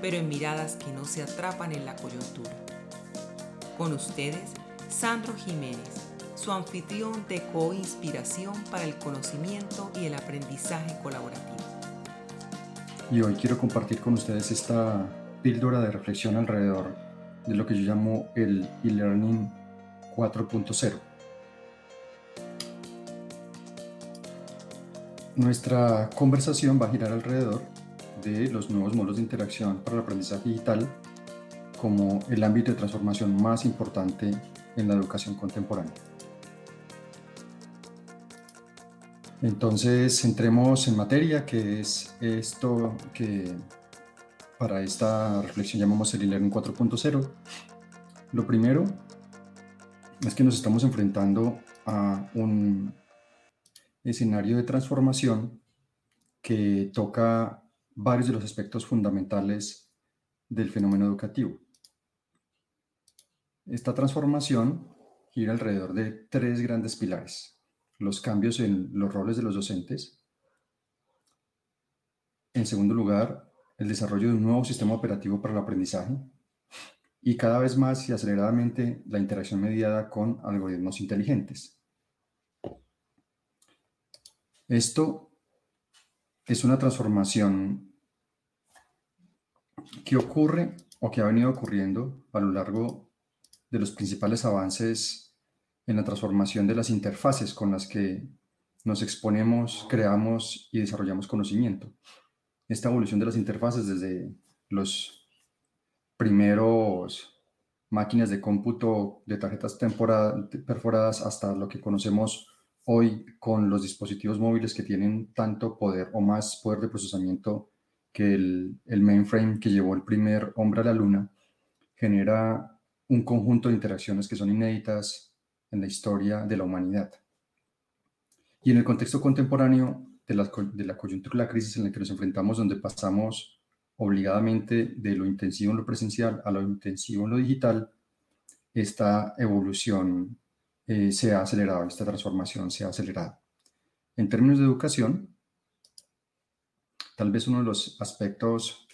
pero en miradas que no se atrapan en la coyuntura. Con ustedes, Sandro Jiménez, su anfitrión de co-inspiración para el conocimiento y el aprendizaje colaborativo. Y hoy quiero compartir con ustedes esta píldora de reflexión alrededor de lo que yo llamo el e-learning 4.0. Nuestra conversación va a girar alrededor de los nuevos modelos de interacción para el aprendizaje digital como el ámbito de transformación más importante en la educación contemporánea. Entonces, entremos en materia, que es esto que para esta reflexión llamamos el e-learning 4.0. Lo primero es que nos estamos enfrentando a un escenario de transformación que toca varios de los aspectos fundamentales del fenómeno educativo. Esta transformación gira alrededor de tres grandes pilares. Los cambios en los roles de los docentes. En segundo lugar, el desarrollo de un nuevo sistema operativo para el aprendizaje. Y cada vez más y aceleradamente la interacción mediada con algoritmos inteligentes. Esto es una transformación que ocurre o que ha venido ocurriendo a lo largo de los principales avances en la transformación de las interfaces con las que nos exponemos, creamos y desarrollamos conocimiento. Esta evolución de las interfaces desde los primeros máquinas de cómputo de tarjetas perforadas hasta lo que conocemos hoy con los dispositivos móviles que tienen tanto poder o más poder de procesamiento que el, el mainframe que llevó el primer hombre a la luna genera un conjunto de interacciones que son inéditas en la historia de la humanidad. Y en el contexto contemporáneo de la, de la coyuntura la crisis en la que nos enfrentamos, donde pasamos obligadamente de lo intensivo en lo presencial a lo intensivo en lo digital, esta evolución eh, se ha acelerado, esta transformación se ha acelerado. En términos de educación, tal vez uno de los aspectos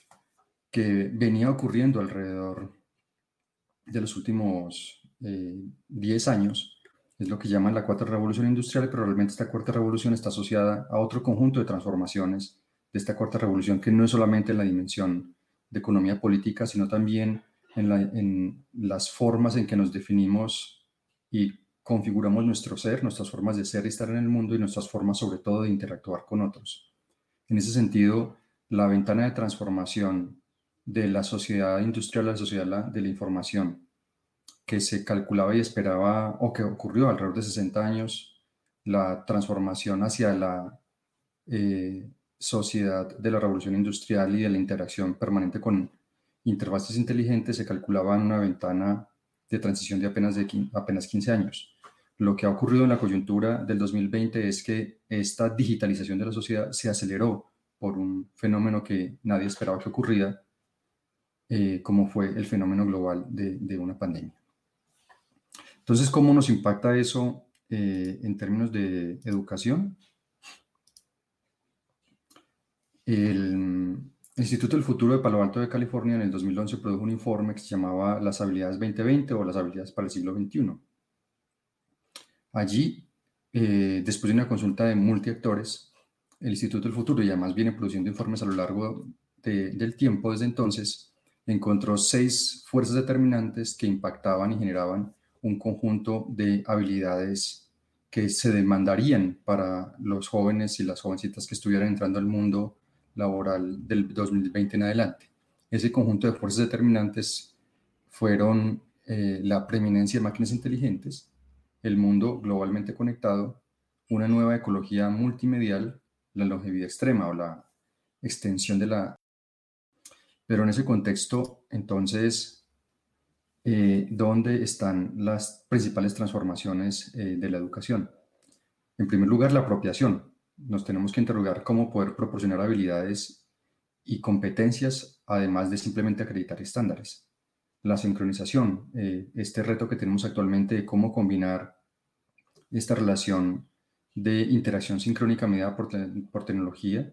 que venía ocurriendo alrededor de los últimos 10 eh, años es lo que llaman la cuarta revolución industrial, pero realmente esta cuarta revolución está asociada a otro conjunto de transformaciones de esta cuarta revolución que no es solamente en la dimensión de economía política, sino también en, en las formas en que nos definimos y configuramos nuestro ser, nuestras formas de ser y estar en el mundo y nuestras formas sobre todo de interactuar con otros. En ese sentido, la ventana de transformación de la sociedad industrial a la sociedad de la información, que se calculaba y esperaba, o que ocurrió alrededor de 60 años, la transformación hacia la eh, sociedad de la revolución industrial y de la interacción permanente con interfaces inteligentes, se calculaba en una ventana de transición de apenas, de apenas 15 años. Lo que ha ocurrido en la coyuntura del 2020 es que esta digitalización de la sociedad se aceleró por un fenómeno que nadie esperaba que ocurriera, eh, como fue el fenómeno global de, una pandemia. Entonces, ¿cómo nos impacta eso eh, en términos de educación? El Instituto del Futuro de Palo Alto de California en el 2011 produjo un informe que se llamaba Las habilidades 2020 o las habilidades para el siglo XXI. Allí, eh, después de una consulta de multiactores, el Instituto del Futuro, y además viene produciendo informes a lo largo del tiempo desde entonces, encontró seis fuerzas determinantes que impactaban y generaban un conjunto de habilidades que se demandarían para los jóvenes y las jovencitas que estuvieran entrando al mundo laboral del 2020 en adelante. Ese conjunto de fuerzas determinantes fueron eh, la preeminencia de máquinas inteligentes, el mundo globalmente conectado, una nueva ecología multimedial, la longevidad extrema o la extensión de la... Pero en ese contexto, entonces, eh, ¿dónde están las principales transformaciones eh, de la educación? En primer lugar, la apropiación. Nos tenemos que interrogar cómo poder proporcionar habilidades y competencias, además de simplemente acreditar estándares. La sincronización, eh, este reto que tenemos actualmente de cómo combinar esta relación de interacción sincrónica medida por, por tecnología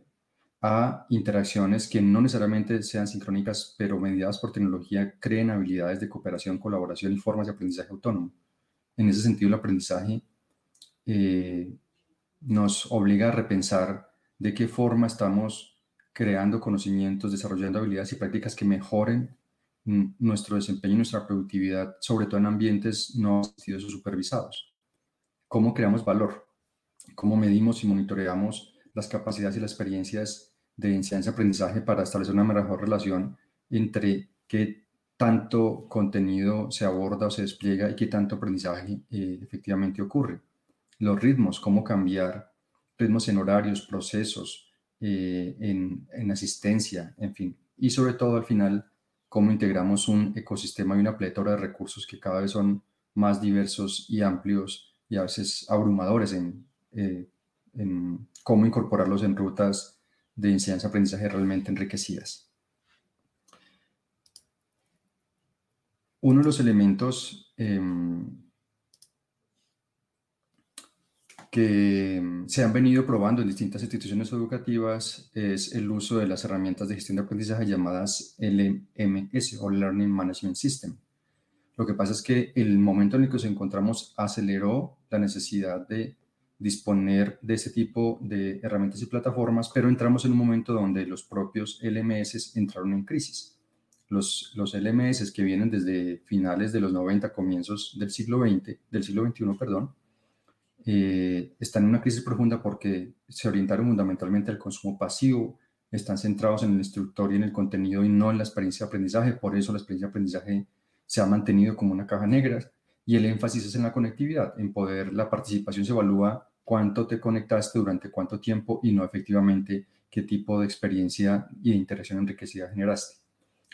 a interacciones que no necesariamente sean sincrónicas, pero mediadas por tecnología, creen habilidades de cooperación, colaboración y formas de aprendizaje autónomo. En ese sentido, el aprendizaje eh, nos obliga a repensar de qué forma estamos creando conocimientos, desarrollando habilidades y prácticas que mejoren nuestro desempeño y nuestra productividad, sobre todo en ambientes no asistidos o supervisados. ¿Cómo creamos valor? ¿Cómo medimos y monitoreamos las capacidades y las experiencias de enseñanza-aprendizaje para establecer una mejor relación entre qué tanto contenido se aborda o se despliega y qué tanto aprendizaje eh, efectivamente ocurre? Los ritmos, cómo cambiar ritmos en horarios, procesos, eh, en, en asistencia, en fin. Y sobre todo al final, cómo integramos un ecosistema y una pletora de recursos que cada vez son más diversos y amplios y a veces abrumadores en, eh, cómo incorporarlos en rutas de enseñanza-aprendizaje realmente enriquecidas. Uno de los elementos em, que se han venido probando en distintas instituciones educativas es el uso de las herramientas de gestión de aprendizaje llamadas LMS o Learning Management System. Lo que pasa es que el momento en el que nos encontramos aceleró la necesidad de disponer de ese tipo de herramientas y plataformas, pero entramos en un momento donde los propios LMS entraron en crisis. Los, los LMS que vienen desde finales de los 90, comienzos del siglo XX, del siglo XXI, perdón, eh, están en una crisis profunda porque se orientaron fundamentalmente al consumo pasivo, están centrados en el instructor y en el contenido y no en la experiencia de aprendizaje, por eso la experiencia de aprendizaje se ha mantenido como una caja negra y el énfasis es en la conectividad, en poder, la participación se evalúa cuánto te conectaste durante cuánto tiempo y no efectivamente qué tipo de experiencia y de interacción enriquecida generaste.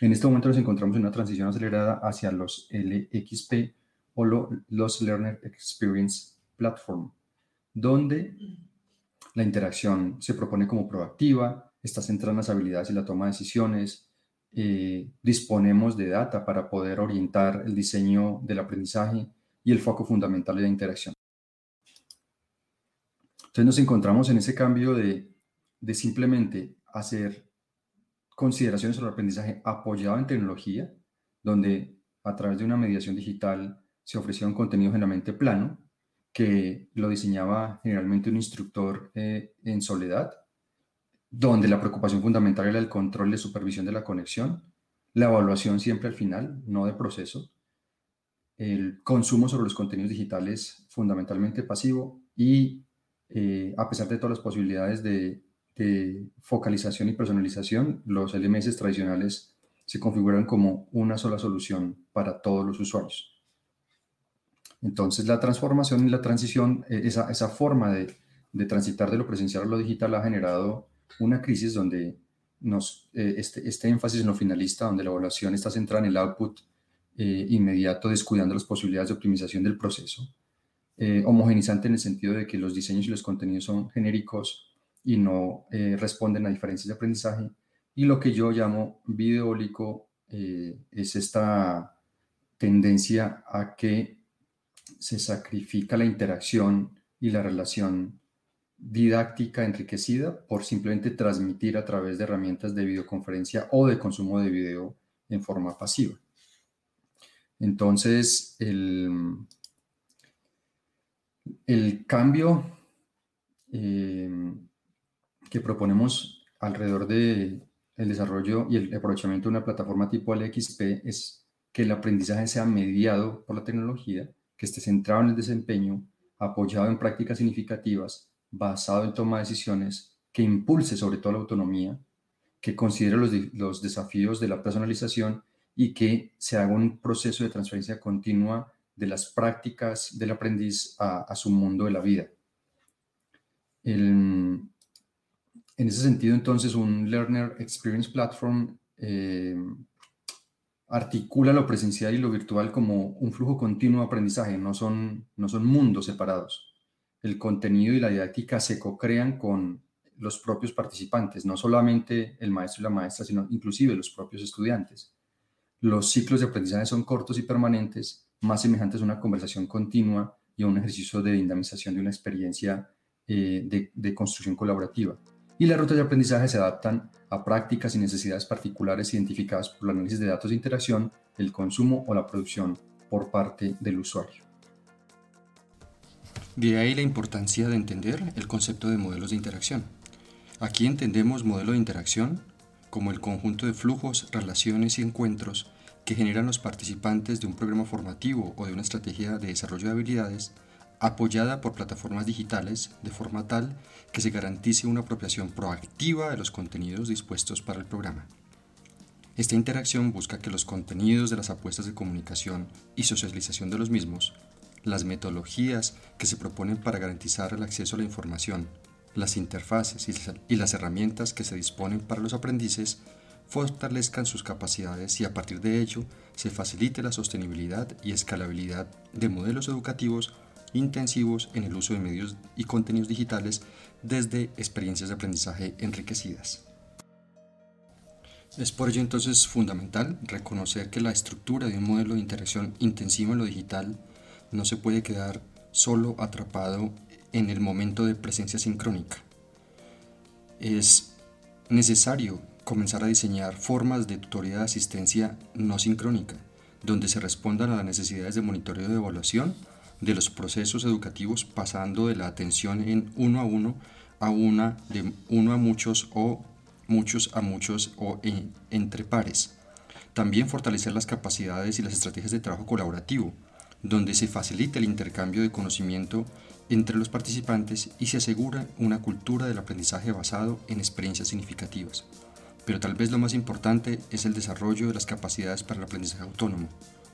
En este momento nos encontramos en una transición acelerada hacia los LXP o los Learner Experience Platform, donde la interacción se propone como proactiva, está centrada en las habilidades y la toma de decisiones, eh, disponemos de data para poder orientar el diseño del aprendizaje y el foco fundamental de la interacción. Entonces nos encontramos en ese cambio de, simplemente hacer consideraciones sobre el aprendizaje apoyado en tecnología, donde a través de una mediación digital se ofrecía un contenido generalmente plano, que lo diseñaba generalmente un instructor eh, en soledad, donde la preocupación fundamental era el control de supervisión de la conexión, la evaluación siempre al final, no de proceso, el consumo sobre los contenidos digitales fundamentalmente pasivo y eh, a pesar de todas las posibilidades de, focalización y personalización, los LMS tradicionales se configuran como una sola solución para todos los usuarios. Entonces, la transformación y la transición, eh, esa, esa forma de, de, transitar de lo presencial a lo digital ha generado una crisis donde nos, eh, este, este, énfasis en lo finalista, donde la evaluación está centrada en el output inmediato, descuidando las posibilidades de optimización del proceso eh, homogenizante en el sentido de que los diseños y los contenidos son genéricos y no eh, responden a diferencias de aprendizaje. Y lo que yo llamo videólico eh, es esta tendencia a que se sacrifica la interacción y la relación didáctica enriquecida por simplemente transmitir a través de herramientas de videoconferencia o de consumo de video en forma pasiva. Entonces, el, el cambio eh, que proponemos alrededor del el desarrollo y el aprovechamiento de una plataforma tipo LXP es que el aprendizaje sea mediado por la tecnología, que esté centrado en el desempeño, apoyado en prácticas significativas, basado en toma de decisiones, que impulse sobre todo la autonomía, que considere los, los desafíos de la personalización y que se haga un proceso de transferencia continua de las prácticas del aprendiz a, su mundo de la vida. en ese sentido, entonces, un Learner Experience Platform eh, articula lo presencial y lo virtual como un flujo continuo de aprendizaje, no son, no son mundos separados. El contenido y la didáctica se co-crean con los propios participantes, no solamente el maestro y la maestra, sino inclusive los propios estudiantes. Los ciclos de aprendizaje son cortos y permanentes, más semejantes a una conversación continua y a un ejercicio de dinamización de una experiencia eh, de, construcción colaborativa. Y las rutas de aprendizaje se adaptan a prácticas y necesidades particulares identificadas por el análisis de datos de interacción, el consumo o la producción por parte del usuario. De ahí la importancia de entender el concepto de modelos de interacción. Aquí entendemos modelo de interacción como el conjunto de flujos, relaciones y encuentros que generan los participantes de un programa formativo o de una estrategia de desarrollo de habilidades apoyada por plataformas digitales de forma tal que se garantice una apropiación proactiva de los contenidos dispuestos para el programa. Esta interacción busca que los contenidos de las apuestas de comunicación y socialización de los mismos, las metodologías que se proponen para garantizar el acceso a la información, las interfaces y las herramientas que se disponen para los aprendices fortalezcan sus capacidades y a partir de ello se facilite la sostenibilidad y escalabilidad de modelos educativos intensivos en el uso de medios y contenidos digitales desde experiencias de aprendizaje enriquecidas. Es por ello entonces fundamental reconocer que la estructura de un modelo de interacción intensiva en lo digital no se puede quedar solo atrapado en el momento de presencia sincrónica. Es necesario comenzar a diseñar formas de tutoría de asistencia no sincrónica, donde se respondan a las necesidades de monitoreo de evaluación de los procesos educativos pasando de la atención en uno a uno a una de uno a muchos o muchos a muchos o entre pares. También fortalecer las capacidades y las estrategias de trabajo colaborativo, donde se facilita el intercambio de conocimiento entre los participantes y se asegura una cultura del aprendizaje basado en experiencias significativas. Pero tal vez lo más importante es el desarrollo de las capacidades para el aprendizaje autónomo,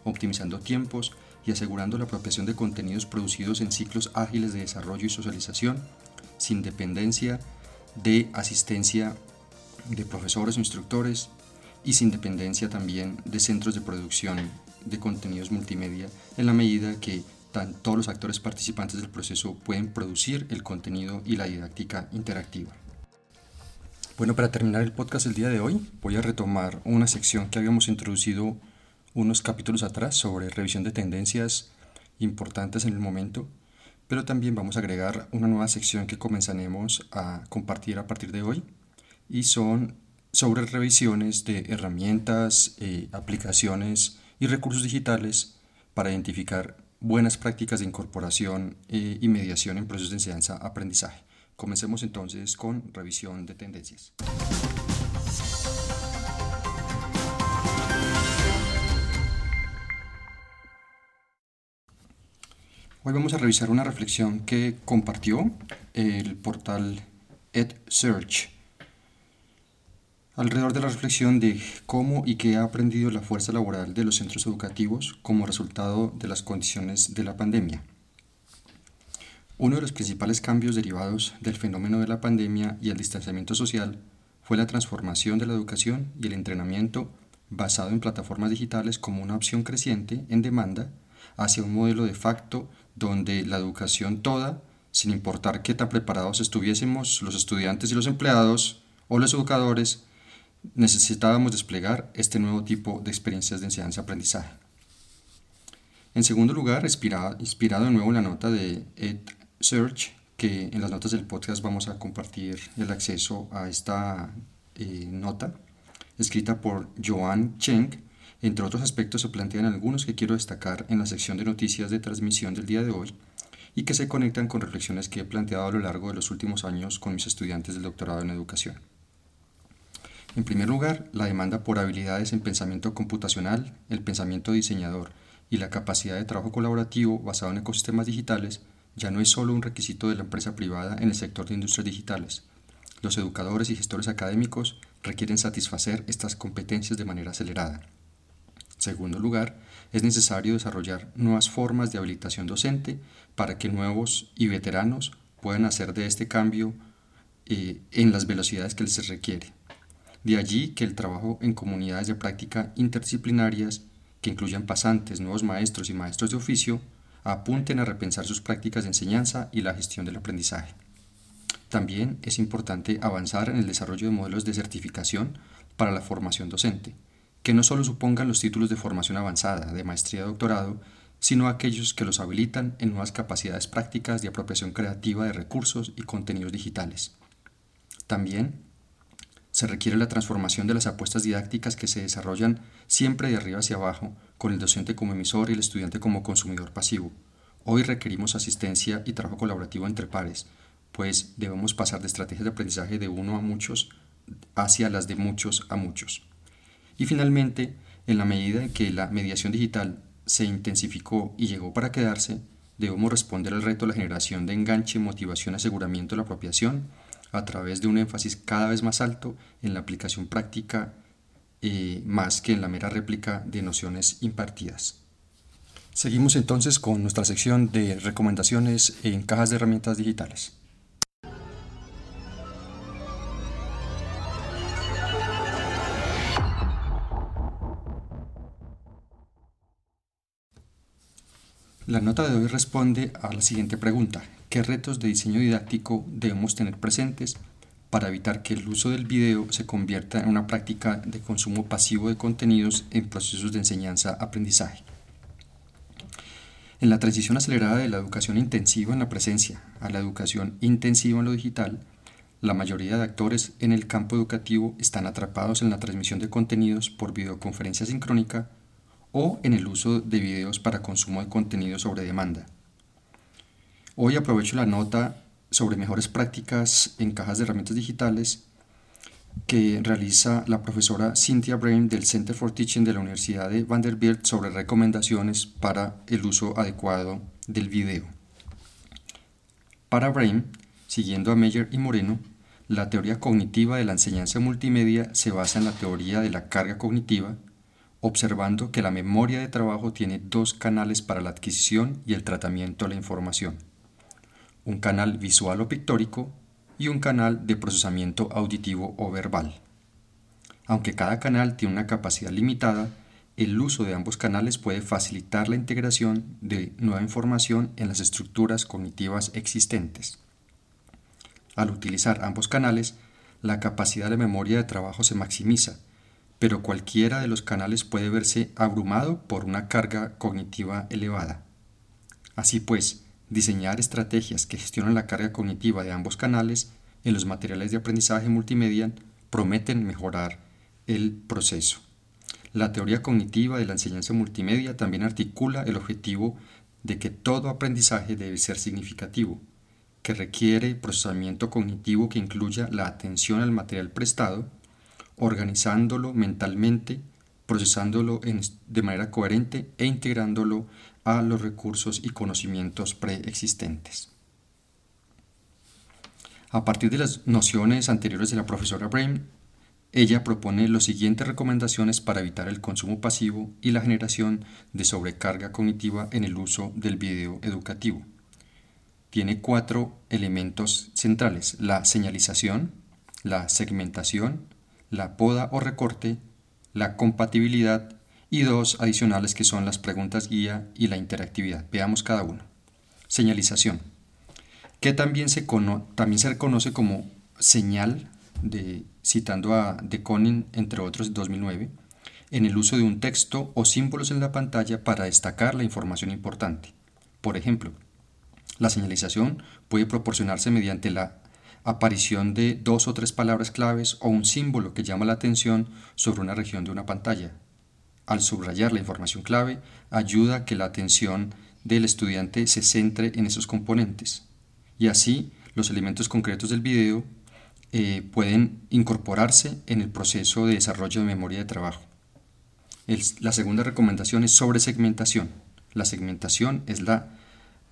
optimizando tiempos y asegurando la apropiación de contenidos producidos en ciclos ágiles de desarrollo y socialización, sin dependencia de asistencia de profesores o instructores y sin dependencia también de centros de producción de contenidos multimedia en la medida que todos los actores participantes del proceso pueden producir el contenido y la didáctica interactiva. Bueno, para terminar el podcast el día de hoy, voy a retomar una sección que habíamos introducido unos capítulos atrás sobre revisión de tendencias importantes en el momento, pero también vamos a agregar una nueva sección que comenzaremos a compartir a partir de hoy y son sobre revisiones de herramientas, eh, aplicaciones y recursos digitales para identificar buenas prácticas de incorporación eh, y mediación en procesos de enseñanza-aprendizaje. Comencemos entonces con revisión de tendencias. Hoy vamos a revisar una reflexión que compartió el portal EdSearch alrededor de la reflexión de cómo y qué ha aprendido la fuerza laboral de los centros educativos como resultado de las condiciones de la pandemia. Uno de los principales cambios derivados del fenómeno de la pandemia y el distanciamiento social fue la transformación de la educación y el entrenamiento basado en plataformas digitales como una opción creciente en demanda hacia un modelo de facto donde la educación toda, sin importar qué tan preparados estuviésemos los estudiantes y los empleados o los educadores, necesitábamos desplegar este nuevo tipo de experiencias de enseñanza-aprendizaje. En segundo lugar, inspirado, de nuevo en la nota de EdSearch, que en las notas del podcast vamos a compartir el acceso a esta eh, nota, escrita por Joan Cheng, entre otros aspectos se plantean algunos que quiero destacar en la sección de noticias de transmisión del día de hoy y que se conectan con reflexiones que he planteado a lo largo de los últimos años con mis estudiantes del doctorado en educación. En primer lugar, la demanda por habilidades en pensamiento computacional, el pensamiento diseñador y la capacidad de trabajo colaborativo basado en ecosistemas digitales ya no es solo un requisito de la empresa privada en el sector de industrias digitales. Los educadores y gestores académicos requieren satisfacer estas competencias de manera acelerada. Segundo lugar, es necesario desarrollar nuevas formas de habilitación docente para que nuevos y veteranos puedan hacer de este cambio eh, en las velocidades que les requiere. De allí que el trabajo en comunidades de práctica interdisciplinarias, que incluyan pasantes, nuevos maestros y maestros de oficio, apunten a repensar sus prácticas de enseñanza y la gestión del aprendizaje. También es importante avanzar en el desarrollo de modelos de certificación para la formación docente, que no solo supongan los títulos de formación avanzada, de maestría y doctorado, sino aquellos que los habilitan en nuevas capacidades prácticas de apropiación creativa de recursos y contenidos digitales. También se requiere la transformación de las apuestas didácticas que se desarrollan siempre de arriba hacia abajo, con el docente como emisor y el estudiante como consumidor pasivo. Hoy requerimos asistencia y trabajo colaborativo entre pares, pues debemos pasar de estrategias de aprendizaje de uno a muchos hacia las de muchos a muchos. Y finalmente, en la medida en que la mediación digital se intensificó y llegó para quedarse, debemos responder al reto de la generación de enganche, motivación, aseguramiento de la apropiación a través de un énfasis cada vez más alto en la aplicación práctica eh, más que en la mera réplica de nociones impartidas. Seguimos entonces con nuestra sección de recomendaciones en cajas de herramientas digitales. La nota de hoy responde a la siguiente pregunta. ¿Qué retos de diseño didáctico debemos tener presentes para evitar que el uso del video se convierta en una práctica de consumo pasivo de contenidos en procesos de enseñanza-aprendizaje? En la transición acelerada de la educación intensiva en la presencia a la educación intensiva en lo digital, la mayoría de actores en el campo educativo están atrapados en la transmisión de contenidos por videoconferencia sincrónica o en el uso de videos para consumo de contenido sobre demanda. Hoy aprovecho la nota sobre mejores prácticas en cajas de herramientas digitales que realiza la profesora Cynthia Brain del Center for Teaching de la Universidad de Vanderbilt sobre recomendaciones para el uso adecuado del video. Para Brain, siguiendo a Meyer y Moreno, la teoría cognitiva de la enseñanza multimedia se basa en la teoría de la carga cognitiva observando que la memoria de trabajo tiene dos canales para la adquisición y el tratamiento de la información, un canal visual o pictórico y un canal de procesamiento auditivo o verbal. Aunque cada canal tiene una capacidad limitada, el uso de ambos canales puede facilitar la integración de nueva información en las estructuras cognitivas existentes. Al utilizar ambos canales, la capacidad de memoria de trabajo se maximiza, pero cualquiera de los canales puede verse abrumado por una carga cognitiva elevada. Así pues, diseñar estrategias que gestionen la carga cognitiva de ambos canales en los materiales de aprendizaje multimedia prometen mejorar el proceso. La teoría cognitiva de la enseñanza multimedia también articula el objetivo de que todo aprendizaje debe ser significativo, que requiere procesamiento cognitivo que incluya la atención al material prestado, organizándolo mentalmente, procesándolo de manera coherente e integrándolo a los recursos y conocimientos preexistentes. A partir de las nociones anteriores de la profesora Brain, ella propone las siguientes recomendaciones para evitar el consumo pasivo y la generación de sobrecarga cognitiva en el uso del video educativo. Tiene cuatro elementos centrales, la señalización, la segmentación, la poda o recorte, la compatibilidad y dos adicionales que son las preguntas guía y la interactividad. Veamos cada uno. Señalización, que también se, también se reconoce como señal, de, citando a De Koning, entre otros, 2009, en el uso de un texto o símbolos en la pantalla para destacar la información importante. Por ejemplo, la señalización puede proporcionarse mediante la aparición de dos o tres palabras claves o un símbolo que llama la atención sobre una región de una pantalla. Al subrayar la información clave, ayuda a que la atención del estudiante se centre en esos componentes. Y así, los elementos concretos del video eh, pueden incorporarse en el proceso de desarrollo de memoria de trabajo. la segunda recomendación es sobre segmentación. La segmentación es la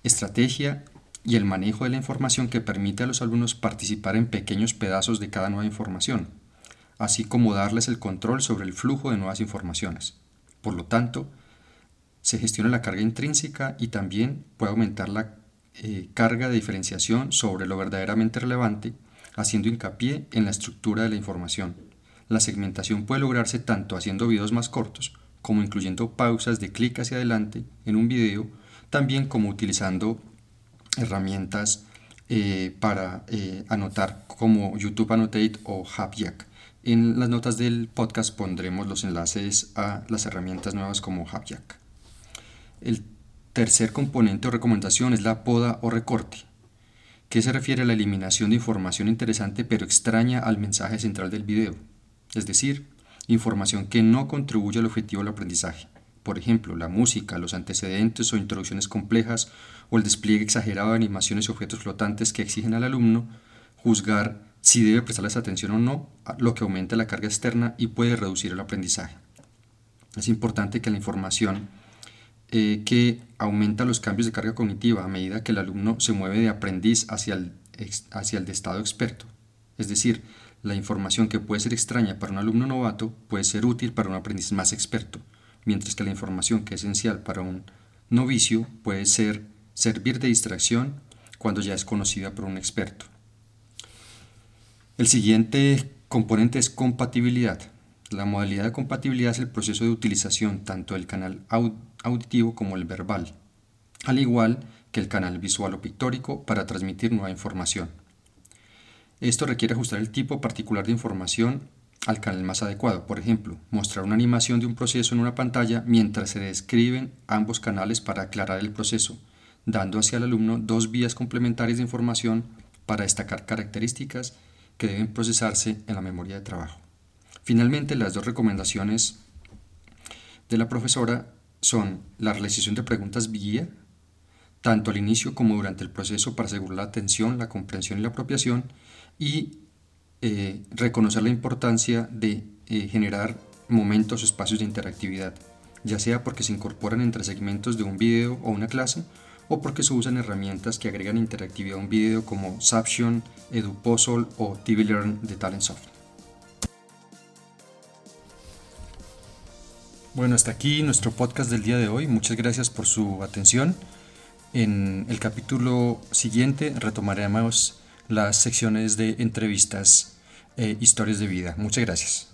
estrategia y el manejo de la información que permite a los alumnos participar en pequeños pedazos de cada nueva información, así como darles el control sobre el flujo de nuevas informaciones. Por lo tanto, se gestiona la carga intrínseca y también puede aumentar la eh, carga de diferenciación sobre lo verdaderamente relevante, haciendo hincapié en la estructura de la información, la segmentación puede lograrse tanto haciendo videos más cortos, como incluyendo pausas de clic hacia adelante en un video, también como utilizando herramientas eh, para eh, anotar como YouTube Annotate o HubJack. En las notas del podcast pondremos los enlaces a las herramientas nuevas como HubJack. El tercer componente o recomendación es la poda o recorte, que se refiere a la eliminación de información interesante pero extraña al mensaje central del video, es decir, información que no contribuye al objetivo del aprendizaje. Por ejemplo, la música, los antecedentes o introducciones complejas o el despliegue exagerado de animaciones y objetos flotantes que exigen al alumno juzgar si debe prestarles atención o no, lo que aumenta la carga externa y puede reducir el aprendizaje. Es importante que la información eh, que aumenta los cambios de carga cognitiva a medida que el alumno se mueve de aprendiz hacia el, hacia el de estado experto. Es decir, la información que puede ser extraña para un alumno novato puede ser útil para un aprendiz más experto, mientras que la información que es esencial para un novicio puede ser servir de distracción cuando ya es conocida por un experto. El siguiente componente es compatibilidad. La modalidad de compatibilidad es el proceso de utilización tanto del canal auditivo como el verbal, al igual que el canal visual o pictórico para transmitir nueva información. Esto requiere ajustar el tipo particular de información al canal más adecuado. Por ejemplo, mostrar una animación de un proceso en una pantalla mientras se describen ambos canales para aclarar el proceso, dando hacia el alumno dos vías complementarias de información para destacar características que deben procesarse en la memoria de trabajo. Finalmente, las dos recomendaciones de la profesora son la realización de preguntas guía, tanto al inicio como durante el proceso para asegurar la atención, la comprensión y la apropiación, y eh, reconocer la importancia de eh, generar momentos espacios de interactividad, ya sea porque se incorporan entre segmentos de un video o una clase, o porque se usan herramientas que agregan interactividad a un video como Saption, EduPuzzle o TVLearn de Talentsoft. Bueno, hasta aquí nuestro podcast del día de hoy. Muchas gracias por su atención. En el capítulo siguiente retomaremos las secciones de entrevistas e historias de vida. Muchas gracias.